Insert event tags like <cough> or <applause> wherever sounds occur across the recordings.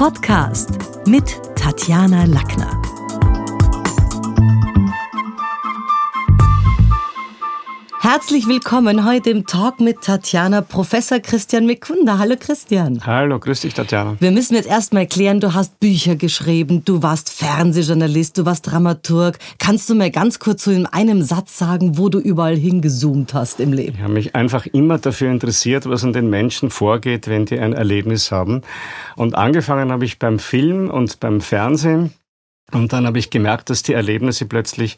Podcast mit Tatjana Lackner. Herzlich willkommen heute im Talk mit Tatjana, Professor Christian Mikunda. Hallo Christian. Hallo, grüß dich Tatjana. Wir müssen jetzt erstmal klären, du hast Bücher geschrieben, du warst Fernsehjournalist, du warst Dramaturg. Kannst du mir ganz kurz so in einem Satz sagen, wo du überall hingezoomt hast im Leben? Ich habe mich einfach immer dafür interessiert, was an den Menschen vorgeht, wenn die ein Erlebnis haben. Und angefangen habe ich beim Film und beim Fernsehen. Und dann habe ich gemerkt, dass die Erlebnisse plötzlich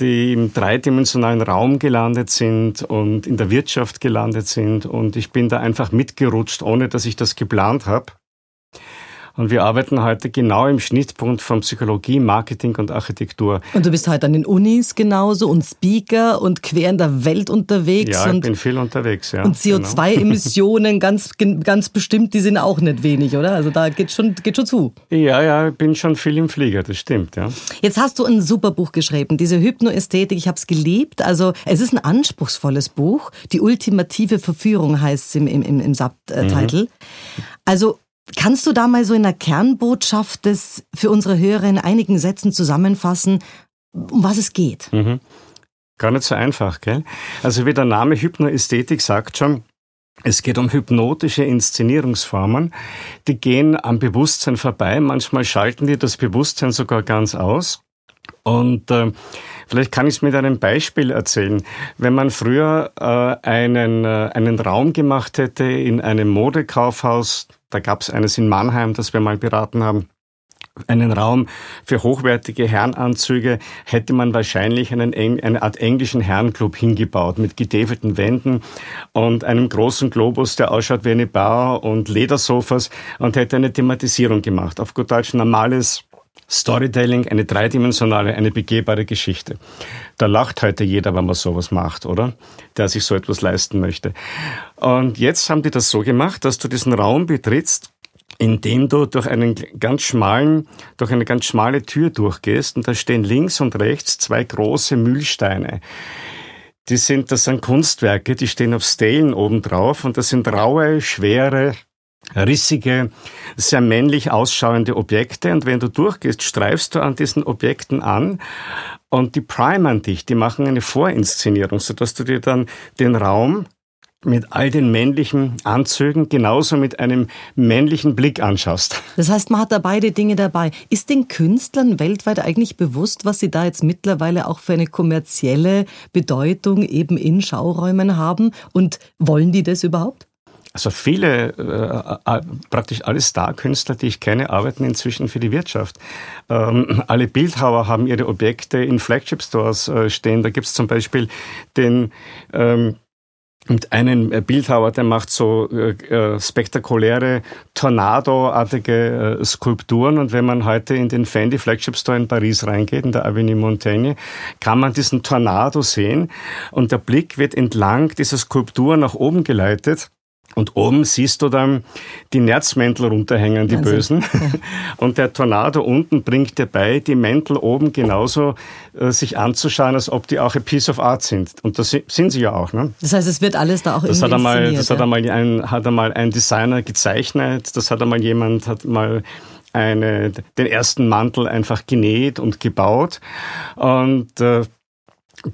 die im dreidimensionalen Raum gelandet sind und in der Wirtschaft gelandet sind. Und ich bin da einfach mitgerutscht, ohne dass ich das geplant habe. Und wir arbeiten heute genau im Schnittpunkt von Psychologie, Marketing und Architektur. Und du bist heute an den Unis genauso und Speaker und quer in der Welt unterwegs. Ja, ich bin viel unterwegs, ja. Und CO2-Emissionen <laughs> ganz, ganz bestimmt, die sind auch nicht wenig, oder? Also da geht schon, geht schon zu. Ja, ja, ich bin schon viel im Flieger, das stimmt, ja. Jetzt hast du ein super Buch geschrieben, diese Hypnoästhetik, ich habe es geliebt. Also es ist ein anspruchsvolles Buch. Die ultimative Verführung heißt es im, im, im Subtitle. Mhm. Also Kannst du da mal so in der Kernbotschaft des für unsere Hörer in einigen Sätzen zusammenfassen, um was es geht? Mhm. Gar nicht so einfach, gell? Also wie der Name Hypnoästhetik sagt schon, es geht um hypnotische Inszenierungsformen, die gehen am Bewusstsein vorbei. Manchmal schalten die das Bewusstsein sogar ganz aus. Und äh, vielleicht kann ich es mit einem Beispiel erzählen. Wenn man früher äh, einen, äh, einen Raum gemacht hätte in einem Modekaufhaus, da gab es eines in Mannheim, das wir mal beraten haben, einen Raum für hochwertige Herrenanzüge hätte man wahrscheinlich einen, eine Art englischen Herrenclub hingebaut mit getäfelten Wänden und einem großen Globus, der ausschaut wie eine Bar und Ledersofas und hätte eine Thematisierung gemacht. Auf gut Deutsch normales Storytelling, eine dreidimensionale, eine begehbare Geschichte. Da lacht heute jeder, wenn man sowas macht, oder? Der sich so etwas leisten möchte. Und jetzt haben die das so gemacht, dass du diesen Raum betrittst, indem du durch einen ganz schmalen, durch eine ganz schmale Tür durchgehst und da stehen links und rechts zwei große Mühlsteine. Die sind, das sind Kunstwerke, die stehen auf Stelen oben drauf und das sind raue, schwere, rissige, sehr männlich ausschauende Objekte und wenn du durchgehst, streifst du an diesen Objekten an und die primern dich, die machen eine Vorinszenierung, sodass du dir dann den Raum mit all den männlichen Anzügen genauso mit einem männlichen Blick anschaust. Das heißt, man hat da beide Dinge dabei. Ist den Künstlern weltweit eigentlich bewusst, was sie da jetzt mittlerweile auch für eine kommerzielle Bedeutung eben in Schauräumen haben? Und wollen die das überhaupt? Also viele, äh, äh, praktisch alle Star-Künstler, die ich kenne, arbeiten inzwischen für die Wirtschaft. Ähm, alle Bildhauer haben ihre Objekte in Flagship-Stores äh, stehen. Da gibt es zum Beispiel den ähm, und einen äh, Bildhauer, der macht so äh, äh, spektakuläre Tornado-artige äh, Skulpturen. Und wenn man heute in den Fendi Flagship Store in Paris reingeht, in der Avenue Montaigne, kann man diesen Tornado sehen. Und der Blick wird entlang dieser Skulptur nach oben geleitet. Und oben siehst du dann die Nerzmäntel runterhängen, die Wahnsinn. Bösen. <laughs> Und der Tornado unten bringt dir bei, die Mäntel oben genauso äh, sich anzuschauen, als ob die auch ein Piece of Art sind. Und das sind sie ja auch. Ne? Das heißt, es wird alles da auch das hat einmal, Das ja. hat einmal ein, hat einmal ein Designer gezeichnet, das hat einmal jemand, hat mal eine, den ersten Mantel einfach genäht und gebaut. Und äh,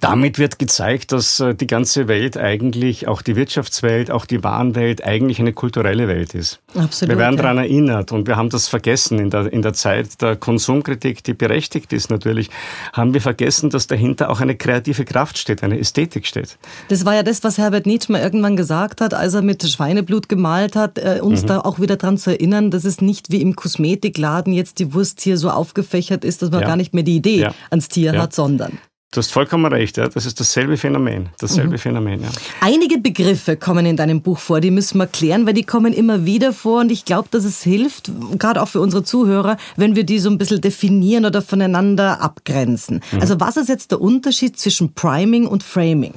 damit wird gezeigt, dass äh, die ganze Welt eigentlich, auch die Wirtschaftswelt, auch die Warenwelt eigentlich eine kulturelle Welt ist. Absolut. Wir werden ja. daran erinnert und wir haben das vergessen in der, in der Zeit der Konsumkritik, die berechtigt ist natürlich, haben wir vergessen, dass dahinter auch eine kreative Kraft steht, eine Ästhetik steht. Das war ja das, was Herbert Nietzsche mal irgendwann gesagt hat, als er mit Schweineblut gemalt hat, äh, uns mhm. da auch wieder daran zu erinnern, dass es nicht wie im Kosmetikladen jetzt die Wurst hier so aufgefächert ist, dass man ja. gar nicht mehr die Idee ja. ans Tier hat, sondern Du hast vollkommen recht, ja. Das ist dasselbe Phänomen. Dasselbe mhm. Phänomen, ja. Einige Begriffe kommen in deinem Buch vor, die müssen wir klären, weil die kommen immer wieder vor und ich glaube, dass es hilft, gerade auch für unsere Zuhörer, wenn wir die so ein bisschen definieren oder voneinander abgrenzen. Mhm. Also was ist jetzt der Unterschied zwischen Priming und Framing?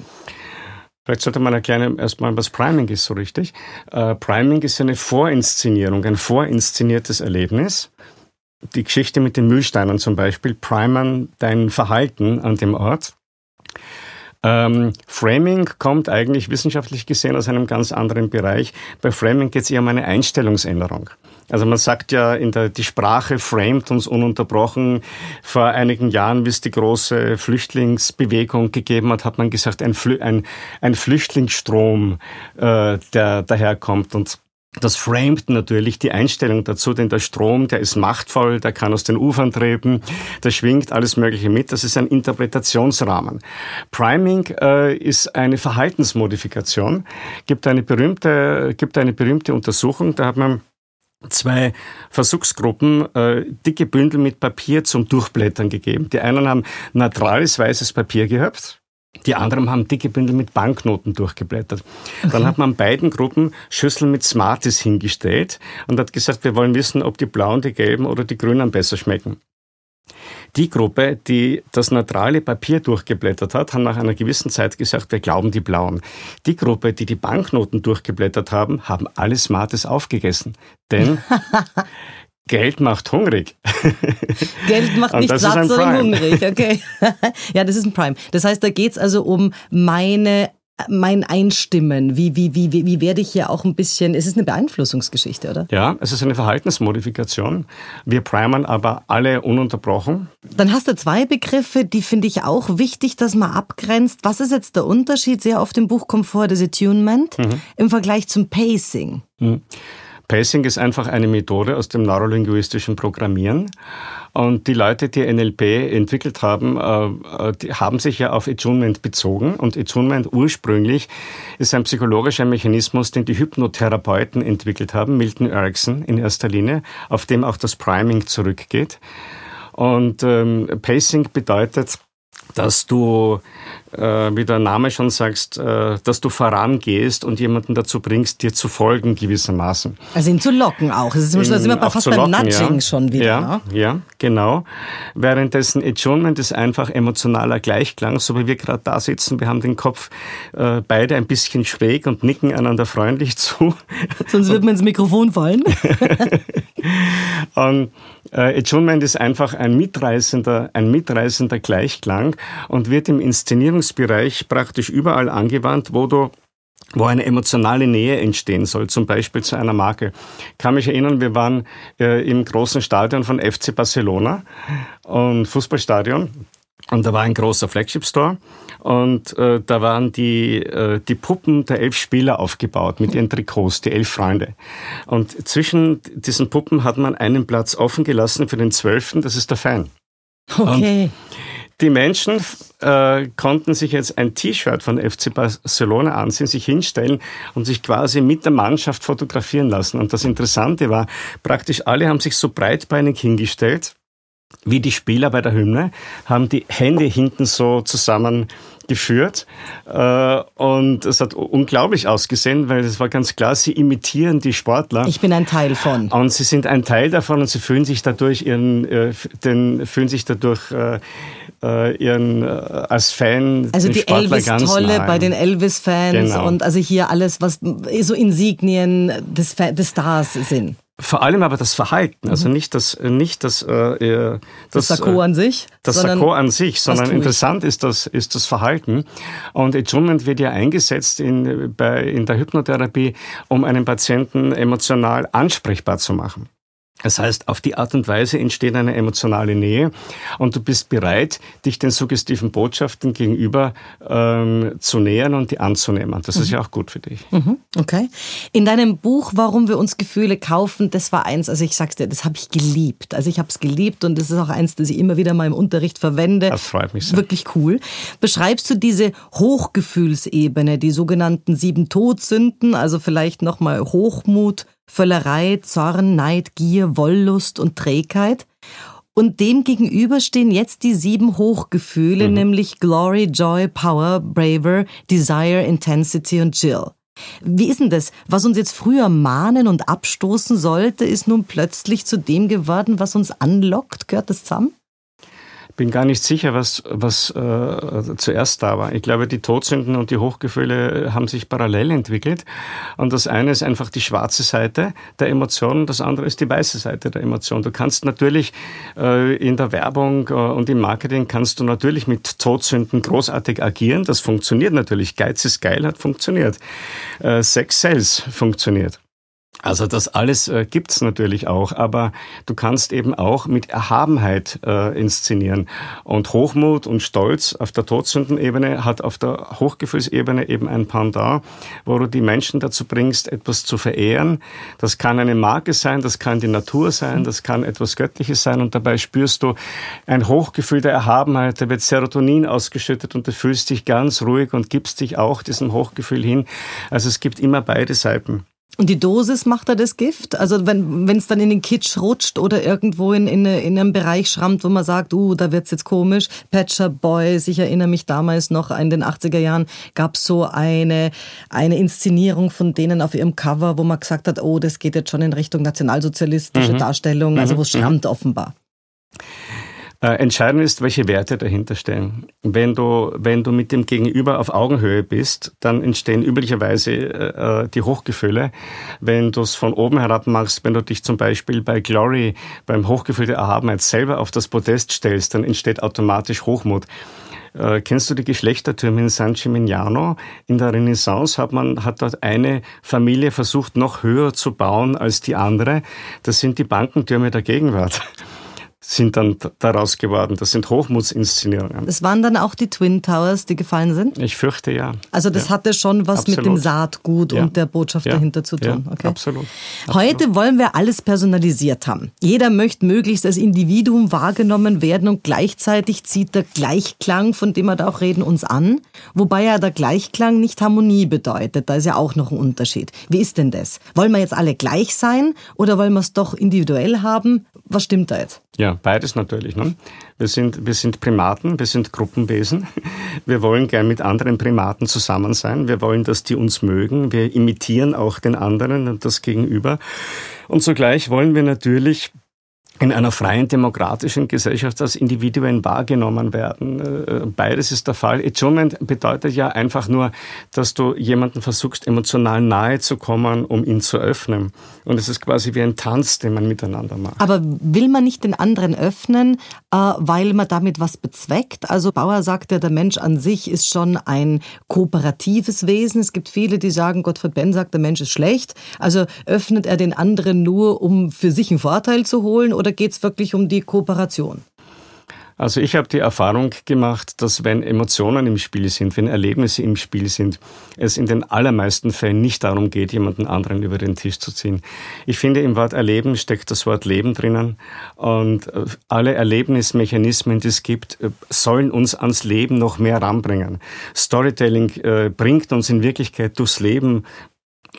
Vielleicht sollte man erklären erstmal, was Priming ist, so richtig. Uh, Priming ist eine Vorinszenierung, ein vorinszeniertes Erlebnis die Geschichte mit den Mühlsteinen zum Beispiel primern dein Verhalten an dem Ort. Ähm, Framing kommt eigentlich wissenschaftlich gesehen aus einem ganz anderen Bereich. Bei Framing geht es eher um eine Einstellungsänderung. Also man sagt ja, in der, die Sprache framet uns ununterbrochen. Vor einigen Jahren, wie es die große Flüchtlingsbewegung gegeben hat, hat man gesagt, ein, Flü ein, ein Flüchtlingsstrom, äh, der daherkommt. Und das framet natürlich die Einstellung dazu, denn der Strom, der ist machtvoll, der kann aus den Ufern treten, der schwingt alles Mögliche mit. Das ist ein Interpretationsrahmen. Priming äh, ist eine Verhaltensmodifikation. Gibt eine berühmte, gibt eine berühmte Untersuchung, da hat man zwei Versuchsgruppen äh, dicke Bündel mit Papier zum Durchblättern gegeben. Die einen haben neutrales weißes Papier gehabt, die anderen haben dicke Bündel mit Banknoten durchgeblättert. Dann hat man beiden Gruppen Schüsseln mit Smarties hingestellt und hat gesagt, wir wollen wissen, ob die blauen, die gelben oder die grünen besser schmecken. Die Gruppe, die das neutrale Papier durchgeblättert hat, haben nach einer gewissen Zeit gesagt, wir glauben die Blauen. Die Gruppe, die die Banknoten durchgeblättert haben, haben alles Smartes aufgegessen. Denn <laughs> Geld macht hungrig. <laughs> Geld macht nicht satt, sondern hungrig, okay. <laughs> ja, das ist ein Prime. Das heißt, da geht's also um meine mein Einstimmen? Wie, wie, wie, wie werde ich hier auch ein bisschen, es ist eine Beeinflussungsgeschichte, oder? Ja, es ist eine Verhaltensmodifikation. Wir primern aber alle ununterbrochen. Dann hast du zwei Begriffe, die finde ich auch wichtig, dass man abgrenzt. Was ist jetzt der Unterschied? Sehr oft im Buch kommt vor das Attunement mhm. im Vergleich zum Pacing. Mhm. Pacing ist einfach eine Methode aus dem neurolinguistischen Programmieren. Und die Leute, die NLP entwickelt haben, äh, die haben sich ja auf Attunement bezogen. Und Attunement ursprünglich ist ein psychologischer Mechanismus, den die Hypnotherapeuten entwickelt haben, Milton Erickson in erster Linie, auf dem auch das Priming zurückgeht. Und ähm, Pacing bedeutet, dass du, äh, wie der Name schon sagst, äh, dass du vorangehst und jemanden dazu bringst, dir zu folgen gewissermaßen. Also ihn zu locken auch. Das ist, das immer fast beim locken, Nudging ja. schon wieder. Ja, ne? ja, genau. Währenddessen Attunement ist einfach emotionaler Gleichklang, so wie wir gerade da sitzen. Wir haben den Kopf äh, beide ein bisschen schräg und nicken einander freundlich <laughs> zu. Sonst wird man ins Mikrofon fallen. <laughs> und äh, ist einfach ein mitreißender, ein mitreißender Gleichklang und wird im Inszenierungsbereich praktisch überall angewandt, wo du wo eine emotionale Nähe entstehen soll, zum Beispiel zu einer Marke. Ich kann mich erinnern, wir waren äh, im großen Stadion von FC Barcelona und Fußballstadion und da war ein großer Flagship Store und äh, da waren die, äh, die Puppen der elf Spieler aufgebaut mit ihren Trikots, die elf Freunde. Und zwischen diesen Puppen hat man einen Platz offen gelassen für den zwölften, das ist der Fan. Okay. Und die Menschen äh, konnten sich jetzt ein T-Shirt von FC Barcelona ansehen, sich hinstellen und sich quasi mit der Mannschaft fotografieren lassen. Und das Interessante war, praktisch alle haben sich so breitbeinig hingestellt wie die Spieler bei der Hymne, haben die Hände hinten so zusammengeführt. Äh, und es hat unglaublich ausgesehen, weil es war ganz klar, sie imitieren die Sportler. Ich bin ein Teil von. Und sie sind ein Teil davon und sie fühlen sich dadurch ihren, äh, den, fühlen sich dadurch äh, ihren als Fan also die Elvis-Tolle bei den Elvis-Fans genau. und also hier alles, was so Insignien des, des Stars sind. Vor allem aber das Verhalten, also mhm. nicht das, nicht das, äh, das, das Sakko an sich, das Sakko an sich, sondern interessant ist das, ist das Verhalten. Und Attunement wird ja eingesetzt in, bei, in der Hypnotherapie, um einen Patienten emotional ansprechbar zu machen. Das heißt, auf die Art und Weise entsteht eine emotionale Nähe und du bist bereit, dich den suggestiven Botschaften gegenüber ähm, zu nähern und die anzunehmen. Das mhm. ist ja auch gut für dich. Mhm. Okay. In deinem Buch, Warum wir uns Gefühle kaufen, das war eins, also ich sag's dir, das habe ich geliebt. Also ich habe es geliebt und das ist auch eins, das ich immer wieder mal im Unterricht verwende. Das freut mich sehr. Wirklich cool. Beschreibst du diese Hochgefühlsebene, die sogenannten sieben Todsünden, also vielleicht nochmal Hochmut, Völlerei, Zorn, Neid, Gier, Wollust und Trägheit. Und dem gegenüber stehen jetzt die sieben Hochgefühle, mhm. nämlich Glory, Joy, Power, Braver, Desire, Intensity und Chill. Wie ist denn das? Was uns jetzt früher mahnen und abstoßen sollte, ist nun plötzlich zu dem geworden, was uns anlockt? Gehört das zusammen? Bin gar nicht sicher, was, was äh, zuerst da war. Ich glaube, die Todsünden und die Hochgefühle haben sich parallel entwickelt. Und das eine ist einfach die schwarze Seite der Emotionen, das andere ist die weiße Seite der Emotion. Du kannst natürlich äh, in der Werbung äh, und im Marketing kannst du natürlich mit Todsünden großartig agieren. Das funktioniert natürlich. Geiz ist geil hat funktioniert. Äh, Sex Sales funktioniert. Also das alles äh, gibt's natürlich auch, aber du kannst eben auch mit Erhabenheit äh, inszenieren. Und Hochmut und Stolz auf der Todsündenebene hat auf der Hochgefühlsebene eben ein Pendant, wo du die Menschen dazu bringst, etwas zu verehren. Das kann eine Marke sein, das kann die Natur sein, das kann etwas Göttliches sein und dabei spürst du ein Hochgefühl der Erhabenheit, da wird Serotonin ausgeschüttet und du fühlst dich ganz ruhig und gibst dich auch diesem Hochgefühl hin. Also es gibt immer beide Seiten. Und die Dosis macht da das Gift? Also wenn es dann in den Kitsch rutscht oder irgendwo in, in, in einem Bereich schrammt, wo man sagt, uh, da wird's jetzt komisch. Patcher Boys, ich erinnere mich damals noch, in den 80er Jahren gab es so eine, eine Inszenierung von denen auf ihrem Cover, wo man gesagt hat, oh, das geht jetzt schon in Richtung nationalsozialistische mhm. Darstellung, also wo es mhm. schrammt mhm. offenbar. Äh, entscheidend ist, welche Werte dahinter stehen. Wenn du, wenn du mit dem Gegenüber auf Augenhöhe bist, dann entstehen üblicherweise äh, äh die Hochgefühle. Wenn du es von oben herab machst, wenn du dich zum Beispiel bei Glory, beim Hochgefühl der Erhabenheit selber auf das Podest stellst, dann entsteht automatisch Hochmut. Äh, kennst du die Geschlechtertürme in San Gimignano? In der Renaissance hat man, hat dort eine Familie versucht, noch höher zu bauen als die andere. Das sind die Bankentürme der Gegenwart sind dann daraus geworden. Das sind Hochmutsinszenierungen. Das waren dann auch die Twin Towers, die gefallen sind? Ich fürchte ja. Also das ja. hatte schon was absolut. mit dem Saatgut ja. und der Botschaft ja. dahinter zu tun. Okay. Absolut. Heute wollen wir alles personalisiert haben. Jeder möchte möglichst als Individuum wahrgenommen werden und gleichzeitig zieht der Gleichklang, von dem wir da auch reden, uns an. Wobei ja der Gleichklang nicht Harmonie bedeutet. Da ist ja auch noch ein Unterschied. Wie ist denn das? Wollen wir jetzt alle gleich sein oder wollen wir es doch individuell haben? Was stimmt da jetzt? Ja, beides natürlich. Ne? Wir, sind, wir sind Primaten, wir sind Gruppenwesen. Wir wollen gern mit anderen Primaten zusammen sein. Wir wollen, dass die uns mögen. Wir imitieren auch den anderen und das Gegenüber. Und zugleich wollen wir natürlich in einer freien demokratischen Gesellschaft als Individuen wahrgenommen werden. Äh, beides ist der Fall. Attunement bedeutet ja einfach nur, dass du jemanden versuchst, emotional nahe zu kommen, um ihn zu öffnen. Und es ist quasi wie ein Tanz, den man miteinander macht. Aber will man nicht den anderen öffnen, äh, weil man damit was bezweckt? Also Bauer sagt ja, der Mensch an sich ist schon ein kooperatives Wesen. Es gibt viele, die sagen, Gottfried Benn sagt, der Mensch ist schlecht. Also öffnet er den anderen nur, um für sich einen Vorteil zu holen? oder geht es wirklich um die Kooperation? Also ich habe die Erfahrung gemacht, dass wenn Emotionen im Spiel sind, wenn Erlebnisse im Spiel sind, es in den allermeisten Fällen nicht darum geht, jemanden anderen über den Tisch zu ziehen. Ich finde, im Wort Erleben steckt das Wort Leben drinnen und äh, alle Erlebnismechanismen, die es gibt, äh, sollen uns ans Leben noch mehr ranbringen. Storytelling äh, bringt uns in Wirklichkeit durchs Leben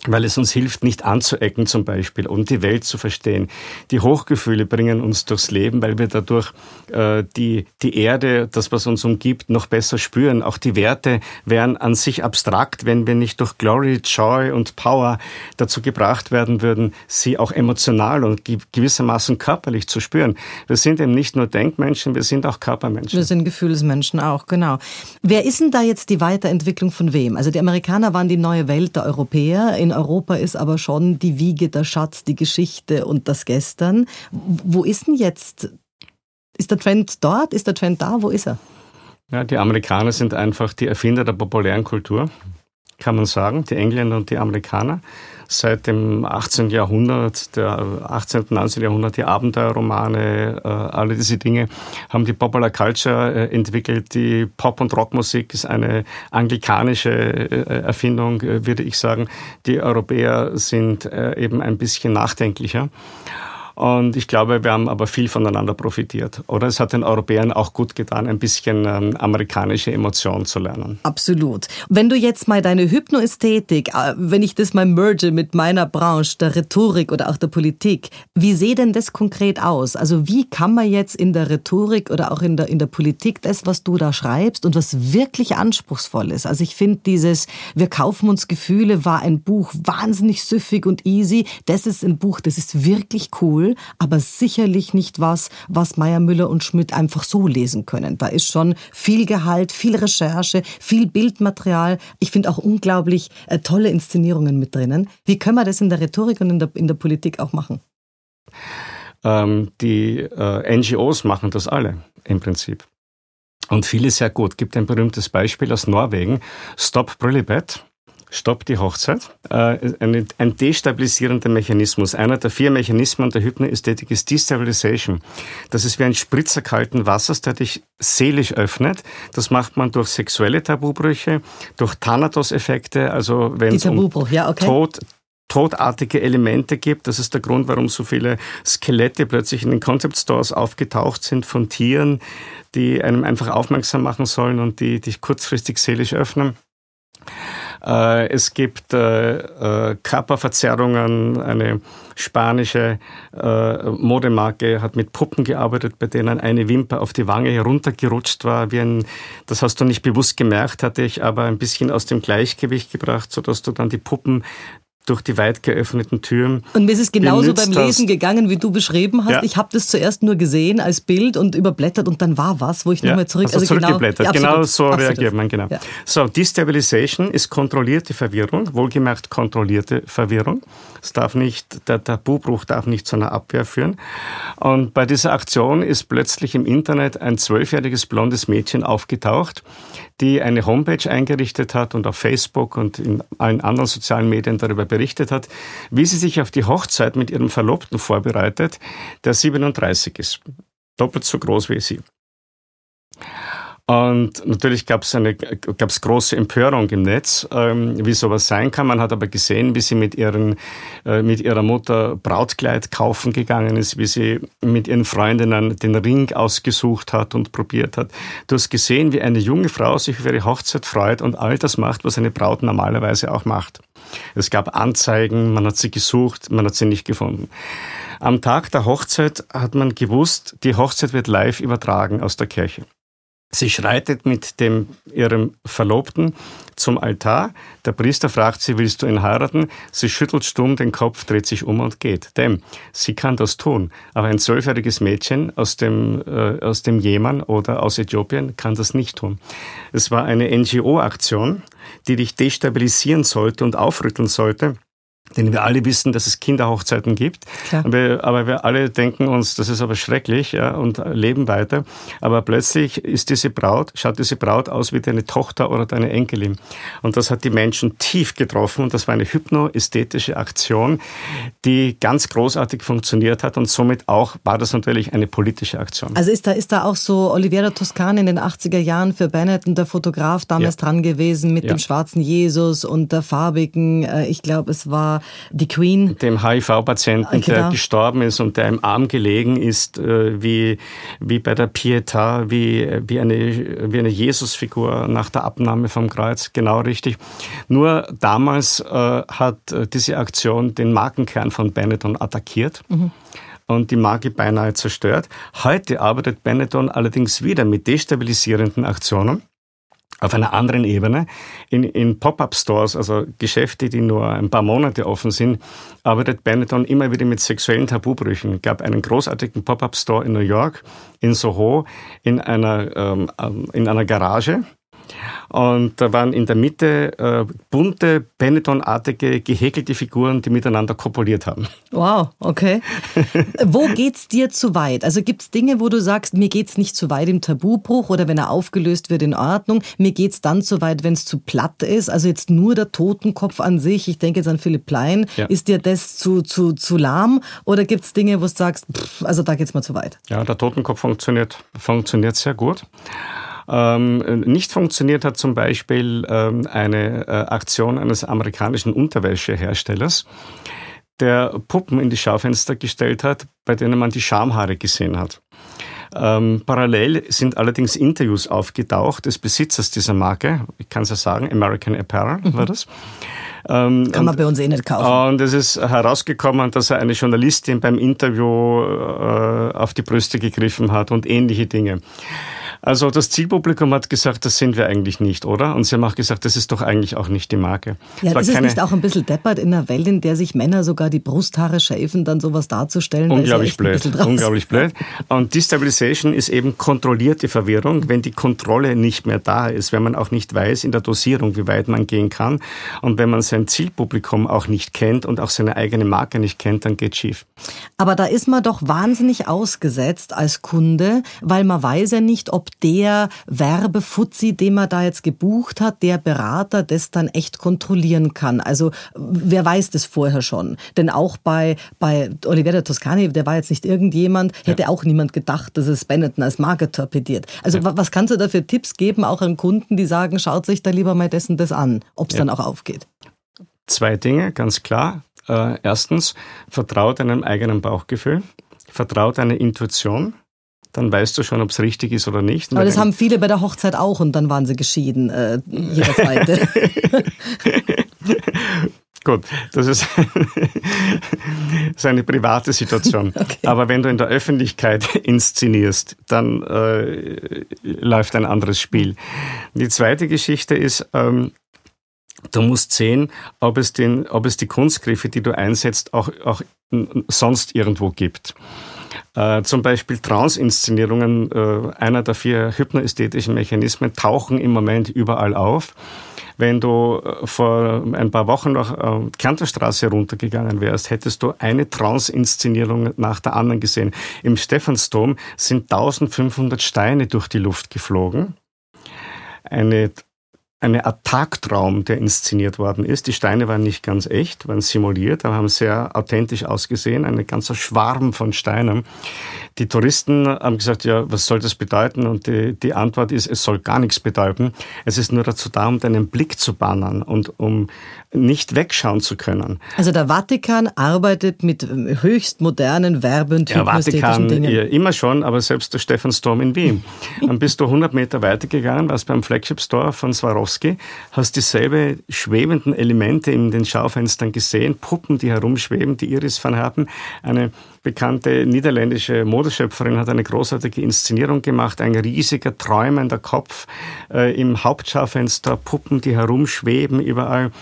weil es uns hilft, nicht anzuecken zum Beispiel und die Welt zu verstehen. Die Hochgefühle bringen uns durchs Leben, weil wir dadurch äh, die, die Erde, das, was uns umgibt, noch besser spüren. Auch die Werte wären an sich abstrakt, wenn wir nicht durch Glory, Joy und Power dazu gebracht werden würden, sie auch emotional und gewissermaßen körperlich zu spüren. Wir sind eben nicht nur Denkmenschen, wir sind auch Körpermenschen. Wir sind Gefühlsmenschen auch, genau. Wer ist denn da jetzt die Weiterentwicklung von wem? Also die Amerikaner waren die neue Welt der Europäer in Europa ist aber schon die Wiege, der Schatz, die Geschichte und das Gestern. Wo ist denn jetzt? Ist der Trend dort? Ist der Trend da? Wo ist er? Ja, die Amerikaner sind einfach die Erfinder der populären Kultur, kann man sagen, die Engländer und die Amerikaner seit dem 18. Jahrhundert, der 18. 19. Jahrhundert, die Abenteuerromane, äh, alle diese Dinge haben die Popular Culture äh, entwickelt. Die Pop- und Rockmusik ist eine anglikanische äh, Erfindung, würde ich sagen. Die Europäer sind eben ein bisschen nachdenklicher. Und ich glaube, wir haben aber viel voneinander profitiert. Oder es hat den Europäern auch gut getan, ein bisschen ähm, amerikanische Emotionen zu lernen. Absolut. Wenn du jetzt mal deine Hypnoästhetik, äh, wenn ich das mal merge mit meiner Branche, der Rhetorik oder auch der Politik, wie sehe denn das konkret aus? Also wie kann man jetzt in der Rhetorik oder auch in der, in der Politik das, was du da schreibst und was wirklich anspruchsvoll ist? Also ich finde dieses Wir kaufen uns Gefühle war ein Buch wahnsinnig süffig und easy. Das ist ein Buch, das ist wirklich cool toll, aber sicherlich nicht was, was Meier, Müller und Schmidt einfach so lesen können. Da ist schon viel Gehalt, viel Recherche, viel Bildmaterial. Ich finde auch unglaublich äh, tolle Inszenierungen mit drinnen. Wie können wir das in der Rhetorik und in der, in der Politik auch machen? Ähm, die äh, NGOs machen das alle im Prinzip. Und viele sehr gut. Gibt ein berühmtes Beispiel aus Norwegen. Stop Brillibet. Stopp die Hochzeit. Äh, ein, ein, destabilisierender Mechanismus. Einer der vier Mechanismen der Hypnoästhetik ist Destabilization. Das ist wie ein Spritzer kalten Wassers, der dich seelisch öffnet. Das macht man durch sexuelle Tabubrüche, durch Thanatos-Effekte, also wenn es um ja, okay. Tod, todartige Elemente gibt. Das ist der Grund, warum so viele Skelette plötzlich in den Concept Stores aufgetaucht sind von Tieren, die einem einfach aufmerksam machen sollen und die dich kurzfristig seelisch öffnen. Äh, es gibt äh, äh, Körperverzerrungen. Eine spanische Modemarke hat mit Puppen gearbeitet, bei denen eine Wimper auf die Wange heruntergerutscht war. Wie ein, das hast du nicht bewusst gemerkt, hatte ich aber ein bisschen aus dem Gleichgewicht gebracht, sodass du dann die Puppen durch die weit geöffneten Türen. Und mir ist es genauso beim Lesen gegangen, wie du beschrieben hast. Ja. Ich habe das zuerst nur gesehen als Bild und überblättert und dann war was, wo ich ja. nochmal zurück... Also, also zurückgeblättert, genau, genau so absolut. reagiert man, genau. Ja. So, Destabilization ist kontrollierte Verwirrung, wohlgemerkt kontrollierte Verwirrung. Es darf nicht, der Tabubruch darf nicht zu einer Abwehr führen. Und bei dieser Aktion ist plötzlich im Internet ein zwölfjähriges blondes Mädchen aufgetaucht, die eine Homepage eingerichtet hat und auf Facebook und in allen anderen sozialen Medien darüber berichtet hat, wie sie sich auf die Hochzeit mit ihrem Verlobten vorbereitet, der 37 ist. Doppelt so groß wie sie. Und natürlich gab es große Empörung im Netz, ähm, wie sowas sein kann. Man hat aber gesehen, wie sie mit ihren äh, mit ihrer Mutter Brautkleid kaufen gegangen ist, wie sie mit ihren Freundinnen den Ring ausgesucht hat und probiert hat. Du hast gesehen, wie eine junge Frau sich für ihre Hochzeit freut und all das macht, was eine Braut normalerweise auch macht. Es gab Anzeigen, man hat sie gesucht, man hat sie nicht gefunden. Am Tag der Hochzeit hat man gewusst, die Hochzeit wird live übertragen aus der Kirche. Sie schreitet mit dem, ihrem Verlobten zum Altar. Der Priester fragt sie, willst du ihn heiraten? Sie schüttelt stumm den Kopf, dreht sich um und geht. Denn sie kann das tun. Aber ein zwölfjähriges Mädchen aus dem, äh, aus dem Jemen oder aus Äthiopien kann das nicht tun. Es war eine NGO-Aktion, die dich destabilisieren sollte und aufrütteln sollte denn wir alle wissen, dass es Kinderhochzeiten gibt. Aber, aber, wir alle denken uns, das ist aber schrecklich ja, und leben weiter. Aber plötzlich ist diese Braut, schaut diese Braut aus wie deine Tochter oder deine Enkelin. Und das hat die Menschen tief getroffen und das war eine hypnoästhetische Aktion, die ganz großartig funktioniert hat und somit auch war das natürlich eine politische Aktion. Also ist da, ist da auch so Oliviera Toscani in den 80er Jahren für Bennett und der Fotograf damals ja. dran gewesen mit ja. dem schwarzen Jesus und der farbigen, äh, ich glaube es war die Queen. Dem HIV-Patienten, genau. der gestorben ist und der im Arm gelegen ist, äh, wie, wie bei der Pietà, wie, wie eine, wie eine Jesusfigur nach der Abnahme vom Kreuz. Genau richtig. Nur damals äh, hat äh, diese Aktion den Markenkern von Benetton attackiert. Mhm und die Marke beinahe zerstört. Heute arbeitet Benetton allerdings wieder mit destabilisierenden Aktionen auf einer anderen Ebene. In, in Pop-up-Stores, also Geschäfte, die nur ein paar Monate offen sind, arbeitet Benetton immer wieder mit sexuellen Tabubrüchen. Es gab einen großartigen Pop-up-Store in New York, in Soho, in einer, ähm, in einer Garage. Und da waren in der Mitte äh, bunte, Benetton-artige, gehäkelte Figuren, die miteinander kopuliert haben. Wow, okay. <laughs> wo geht's dir zu weit? Also gibt's Dinge, wo du sagst, mir geht's nicht zu weit im Tabubruch oder wenn er aufgelöst wird in Ordnung. Mir geht's dann zu weit, wenn es zu platt ist. Also jetzt nur der Totenkopf an sich. Ich denke jetzt an Philipp Plein. Ja. Ist dir das zu, zu, zu lahm? Oder gibt's Dinge, wo du sagst, pff, also da geht's mir zu weit? Ja, der Totenkopf funktioniert, funktioniert sehr gut. Ähm, nicht funktioniert hat zum Beispiel ähm, eine äh, Aktion eines amerikanischen Unterwäscheherstellers, der Puppen in die Schaufenster gestellt hat, bei denen man die Schamhaare gesehen hat. Ähm, parallel sind allerdings Interviews aufgetaucht des Besitzers dieser Marke, ich kann es ja sagen, American Apparel mhm. war das. Ähm, kann man und, bei uns eh nicht kaufen. Und es ist herausgekommen, dass er eine Journalistin beim Interview äh, auf die Brüste gegriffen hat und ähnliche Dinge. Also das Zielpublikum hat gesagt, das sind wir eigentlich nicht, oder? Und sie haben auch gesagt, das ist doch eigentlich auch nicht die Marke. Ja, ist es nicht auch ein bisschen deppert in einer Welt, in der sich Männer sogar die Brusthaare schäfen, dann sowas darzustellen? Unglaublich ja blöd, unglaublich blöd. Und Destabilization ist eben kontrollierte Verwirrung, wenn die Kontrolle nicht mehr da ist, wenn man auch nicht weiß in der Dosierung, wie weit man gehen kann und wenn man sein Zielpublikum auch nicht kennt und auch seine eigene Marke nicht kennt, dann geht schief. Aber da ist man doch wahnsinnig ausgesetzt als Kunde, weil man weiß ja nicht, ob der Werbefuzzi, den man da jetzt gebucht hat, der Berater das dann echt kontrollieren kann. Also wer weiß das vorher schon? Denn auch bei, bei Oliveira Toscani, der war jetzt nicht irgendjemand, hätte ja. auch niemand gedacht, dass es Benetton als Marke torpediert. Also ja. was kannst du da für Tipps geben, auch an Kunden, die sagen, schaut sich da lieber mal dessen das an, ob es ja. dann auch aufgeht? Zwei Dinge, ganz klar. Äh, erstens, vertraut deinem eigenen Bauchgefühl, vertraut deiner Intuition dann weißt du schon, ob es richtig ist oder nicht. Aber das haben viele bei der Hochzeit auch und dann waren sie geschieden, äh, jeder zweite. <laughs> Gut, das ist, <laughs> eine private Situation. <laughs> Okay. Aber wenn du in der Öffentlichkeit inszenierst, dann äh, läuft ein anderes Spiel. Die zweite Geschichte ist, ähm, Du musst sehen, ob es, den, ob es die Kunstgriffe, die du einsetzt, auch, auch sonst irgendwo gibt. Äh, zum Beispiel Trance-Inszenierungen, äh, einer der vier hypnoästhetischen Mechanismen, tauchen im Moment überall auf. Wenn du äh, vor ein paar Wochen noch äh, Kärnterstraße runtergegangen wärst, hättest du eine Trance-Inszenierung nach der anderen gesehen. Im Stephansdom sind 1500 Steine durch die Luft geflogen. Eine eine Art Tagtraum, der inszeniert worden ist. Die Steine waren nicht ganz echt, waren simuliert, aber haben sehr authentisch ausgesehen. Ein ganzer Schwarm von Steinen. Die Touristen haben gesagt, ja, was soll das bedeuten? Und die, die Antwort ist, es soll gar nichts bedeuten. Es ist nur dazu da, um deinen Blick zu bannen und um nicht wegschauen zu können. Also der Vatikan arbeitet mit höchst modernen Werbe- und ja, Vatikan, Dingen. Ja, immer schon, aber selbst der Stephansdom in Wien. Dann bist du 100 Meter weitergegangen, warst beim Flagship Store von Swarovski, hast dieselbe schwebenden Elemente in den Schaufenstern gesehen, Puppen, die herumschweben, die Iris van Herpen, eine bekannte niederländische Modeschöpferin hat eine großartige Inszenierung gemacht, ein riesiger träumender Kopf äh, im Hauptschaufenster, Puppen, die herumschweben überall.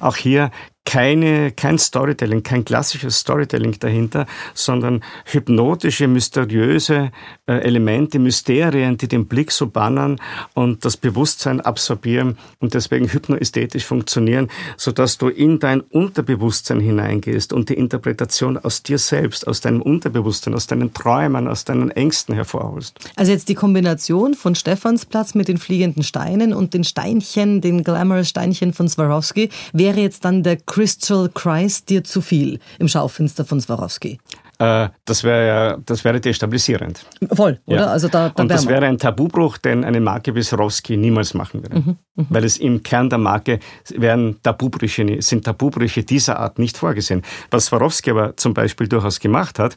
Auch hier keine, kein Storytelling, kein klassisches Storytelling dahinter, sondern hypnotische, mysteriöse Elemente, Mysterien, die den Blick so bannen und das Bewusstsein absorbieren und deswegen hypnoästhetisch funktionieren, sodass du in dein Unterbewusstsein hineingehst und die Interpretation aus dir selbst, aus deinem Unterbewusstsein, aus deinen Träumen, aus deinen Ängsten hervorholst. Also jetzt die Kombination von Stephansplatz mit den fliegenden Steinen und den Steinchen, den Glamorous Steinchen von Swarovski, wäre jetzt dann der Crystal Christ dir zu viel im Schaufenster von Swarovski? Äh, das wäre ja, das wäre destabilisierend. Voll, oder? Ja. Also da, da Und das wäre ein Tabubruch, den eine Marke wie Swarovski niemals machen würde. Mhm, mh. Weil es im Kern der Marke wären Tabubrüche, sind Tabubrüche dieser Art nicht vorgesehen. Was Swarovski aber zum Beispiel durchaus gemacht hat,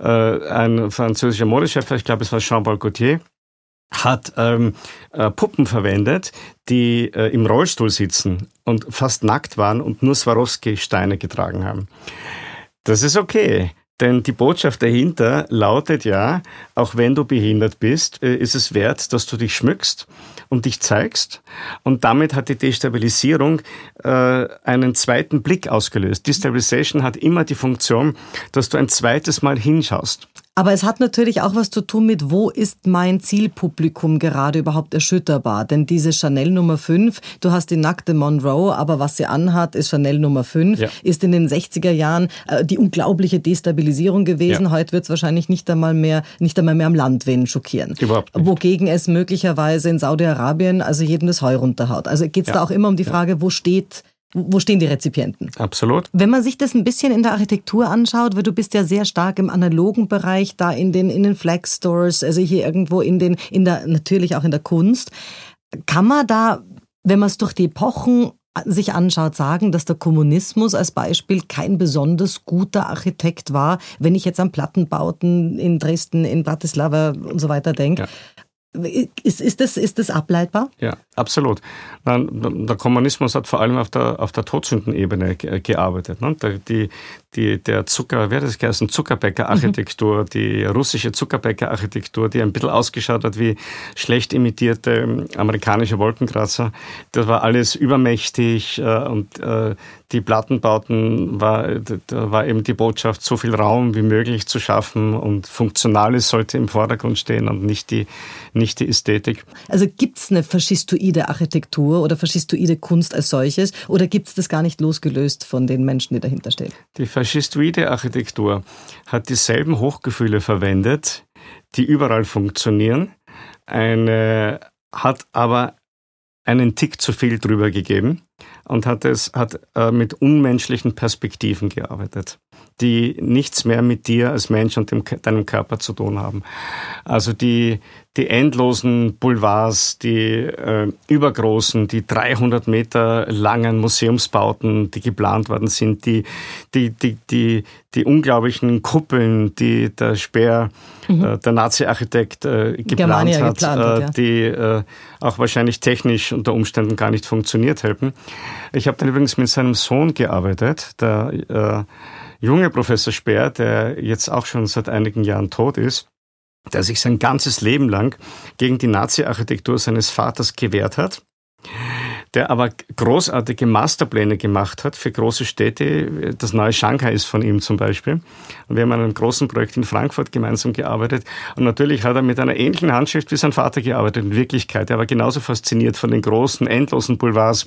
äh, ein französischer Modeschöpfer, ich glaube es war Jean-Paul Gaultier, hat ähm, äh, Puppen verwendet, die äh, im Rollstuhl sitzen und fast nackt waren und nur Swarovski-Steine getragen haben. Das ist okay. Denn die Botschaft dahinter lautet ja, auch wenn du behindert bist, äh, ist es wert, dass du dich schmückst und dich zeigst. Und damit hat die Destabilisierung äh, einen zweiten Blick ausgelöst. Destabilisation hat immer die Funktion, dass du ein zweites Mal hinschaust. Aber es hat natürlich auch was zu tun mit, wo ist mein Zielpublikum gerade überhaupt erschütterbar? Denn diese Chanel Nummer 5, du hast die nackte Monroe, aber was sie anhat, ist Chanel Nummer 5, ja. ist in den 60er Jahren äh, die unglaubliche Destabilisierung gewesen. Ja. Heute wird es wahrscheinlich nicht einmal mehr, nicht einmal mehr am Land wen schockieren. Überhaupt nicht. Wogegen es möglicherweise in Saudi-Arabien also jedem das Heu runterhaut. Also geht es ja. da auch immer um die Frage, wo steht wo stehen die Rezipienten? Absolut. Wenn man sich das ein bisschen in der Architektur anschaut, weil du bist ja sehr stark im analogen Bereich, da in den, in den Flag Stores, also hier irgendwo in den, in der, natürlich auch in der Kunst. Kann man da, wenn man es durch die Epochen sich anschaut, sagen, dass der Kommunismus als Beispiel kein besonders guter Architekt war, wenn ich jetzt an Plattenbauten in Dresden, in Bratislava und so weiter denke. Ja. Ist, ist, das, ist das ableitbar? Ja, Absolut. Der Kommunismus hat vor allem auf der, auf der Todsündenebene gearbeitet. Ne? Die, die, der Zucker, wer das geheißen, Zuckerbäcker-Architektur, mhm. die russische Zuckerbäcker-Architektur, die ein bisschen ausgeschaut hat wie schlecht imitierte ähm, amerikanische Wolkenkratzer, das war alles übermächtig äh, und äh, die Plattenbauten war, da war eben die Botschaft, so viel Raum wie möglich zu schaffen und Funktionales sollte im Vordergrund stehen und nicht die, nicht die Ästhetik. Also gibt es eine faschistoide Architektur oder faschistoide Kunst als solches oder gibt es das gar nicht losgelöst von den Menschen, die dahinter stehen? Die faschistoide Architektur hat dieselben Hochgefühle verwendet, die überall funktionieren, eine, hat aber einen Tick zu viel drüber gegeben und hat es hat äh, mit unmenschlichen Perspektiven gearbeitet die nichts mehr mit dir als Mensch und dem, deinem Körper zu tun haben. Also die, die endlosen Boulevards, die äh, übergroßen, die 300 Meter langen Museumsbauten, die geplant worden sind, die, die, die, die, die unglaublichen Kuppeln, die der Speer, mhm. äh, der Nazi-Architekt äh, geplant hat, geplant hat ja. Äh, die äh, auch wahrscheinlich technisch unter Umständen gar nicht funktioniert hätten. Ich habe dann übrigens mit seinem Sohn gearbeitet, der äh, junge Professor Speer, der jetzt auch schon seit einigen Jahren tot ist, der sich sein ganzes Leben lang gegen die Nazi-Architektur seines Vaters gewehrt hat der aber großartige Masterpläne gemacht hat für große Städte. Das neue Shanghai ist von ihm zum Beispiel. Und wir haben an einem großen Projekt in Frankfurt gemeinsam gearbeitet. Und natürlich hat er mit einer ähnlichen Handschrift wie sein Vater gearbeitet in Wirklichkeit. Er war genauso fasziniert von den großen, endlosen Boulevards.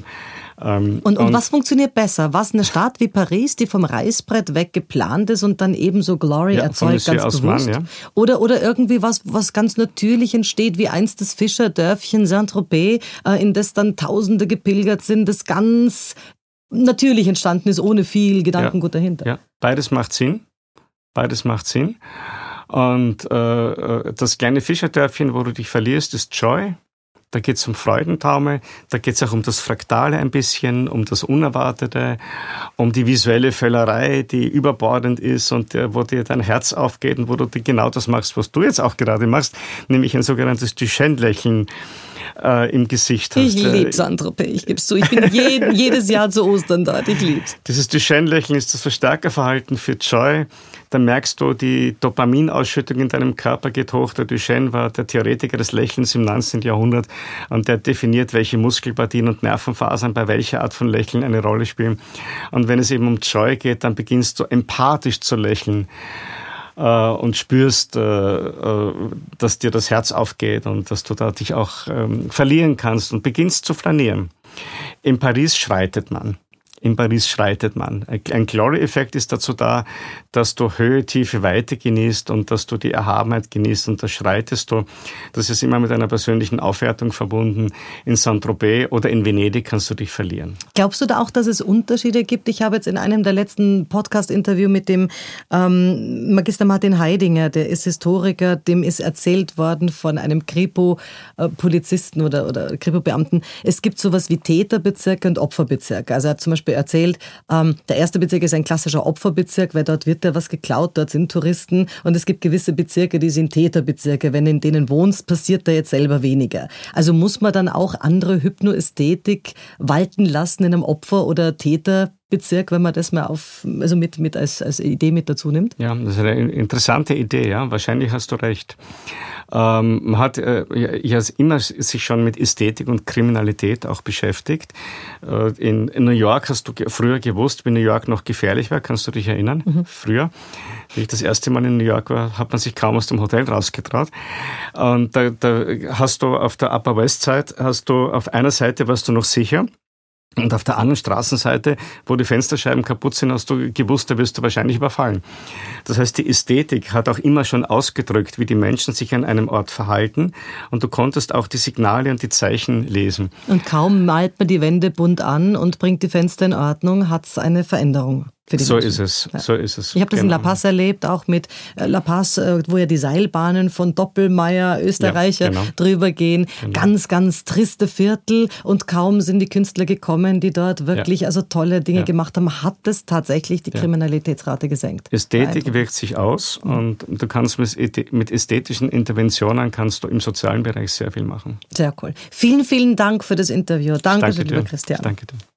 Ähm, und, und, und, was funktioniert besser? Was eine Stadt wie Paris, die vom Reißbrett weg geplant ist und dann eben so Glory ja, erzeugt, ganz bewusst? Ja. Oder, oder irgendwie was, was ganz natürlich entsteht, wie einst das Fischerdörfchen Saint-Tropez, äh, in das dann Tausende gepilgert sind, das ganz natürlich entstanden ist, ohne viel Gedankengut ja, dahinter. Ja, beides macht Sinn. Beides macht Sinn. Und äh, äh, das kleine Fischerdörfchen, wo du dich verlierst, ist Joy. Da geht es um Freudentaumel, da geht es auch um das Fraktale ein bisschen, um das Unerwartete, um die visuelle Völlerei, die überbordend ist und äh, wo dir dein Herz aufgeht und wo du genau das machst, was du jetzt auch gerade machst, nämlich ein sogenanntes Duchenne-Lächeln äh, im Gesicht hast. Ich liebe Saint-Tropez, ich gebe es zu. Ich bin jeden, <laughs> jedes Jahr zu Ostern dort, ich liebe es. Dieses Duchenne-Lächeln ist das Verstärkerverhalten für Joy. Da merkst du, die Dopaminausschüttung in deinem Körper geht hoch. Der Duchenne war der Theoretiker des Lächelns im 19. Jahrhundert und der definiert, welche Muskelpartien und Nervenfasern bei welcher Art von Lächeln eine Rolle spielen. Und wenn es eben um Joy geht, dann beginnst du empathisch zu lächeln und spürst, äh, äh, dass dir das Herz aufgeht und dass du da dich auch ähm, verlieren kannst und beginnst zu flanieren. In Paris schreitet man in Paris schreitet man. Ein Glory-Effekt ist dazu da, dass du Höhe, Tiefe, Weite genießt und dass du die Erhabenheit genießt und das schreitest du. Das ist immer mit einer persönlichen Aufwertung verbunden. In Saint-Tropez oder in Venedig kannst du dich verlieren. Glaubst du da auch, dass es Unterschiede gibt? Ich habe jetzt in einem der letzten Podcast-Interview mit dem ähm, Magister Martin Heidinger, der ist Historiker, dem ist erzählt worden von einem Kripo-Polizisten oder, oder Kripo-Beamten, es gibt sowas wie Täterbezirke und Opferbezirke. Also er hat zum Beispiel erzählt, ähm, der erste Bezirk ist ein klassischer Opferbezirk, weil dort wird ja was geklaut, dort sind Touristen und es gibt gewisse Bezirke, die sind Täterbezirke. Wenn in denen wohnst, passiert da jetzt selber weniger. Also muss man dann auch andere Hypnoästhetik walten lassen in einem Opfer- oder Täterbezirk, wenn man das mal auf, also mit, mit als, als Idee mit dazu nimmt? Ja, das ist eine interessante Idee, ja. Wahrscheinlich hast du recht. Ähm, man hat äh, ja immer sich schon mit Ästhetik und Kriminalität auch beschäftigt. Äh, in, in, New York hast du früher gewusst, wie New York noch gefährlich war. Kannst du dich erinnern? Mhm. Früher, wie ich das erste Mal in New York war, hat man sich kaum aus dem Hotel rausgetraut. Und da, da hast du auf der Upper West Side, hast du auf einer Seite warst du noch sicher. Und auf der anderen Straßenseite, wo die Fensterscheiben kaputt sind, hast du gewusst, da wirst du wahrscheinlich überfallen. Das heißt, die Ästhetik hat auch immer schon ausgedrückt, wie die Menschen sich an einem Ort verhalten. Und du konntest auch die Signale und die Zeichen lesen. Und kaum malt man die Wände bunt an und bringt die Fenster in Ordnung, hat es eine Veränderung. So Menschen. ist es, Ja. so ist es. Ich habe das in La Genau. Paz erlebt, auch mit äh, La Paz, äh, wo ja die Seilbahnen von Doppelmayr, Österreicher, Ja, genau. drüber gehen. Ganz, ganz triste Viertel und kaum sind die Künstler gekommen, die dort wirklich also tolle Dinge Ja. gemacht haben, hat es tatsächlich die Kriminalitätsrate gesenkt. Ästhetik wirkt sich aus und du kannst mit, ästhe- mit ästhetischen Interventionen kannst du im sozialen Bereich sehr viel machen. Sehr cool. Vielen, vielen Dank für das Interview. Danke, Danke lieber. Christian. Danke dir.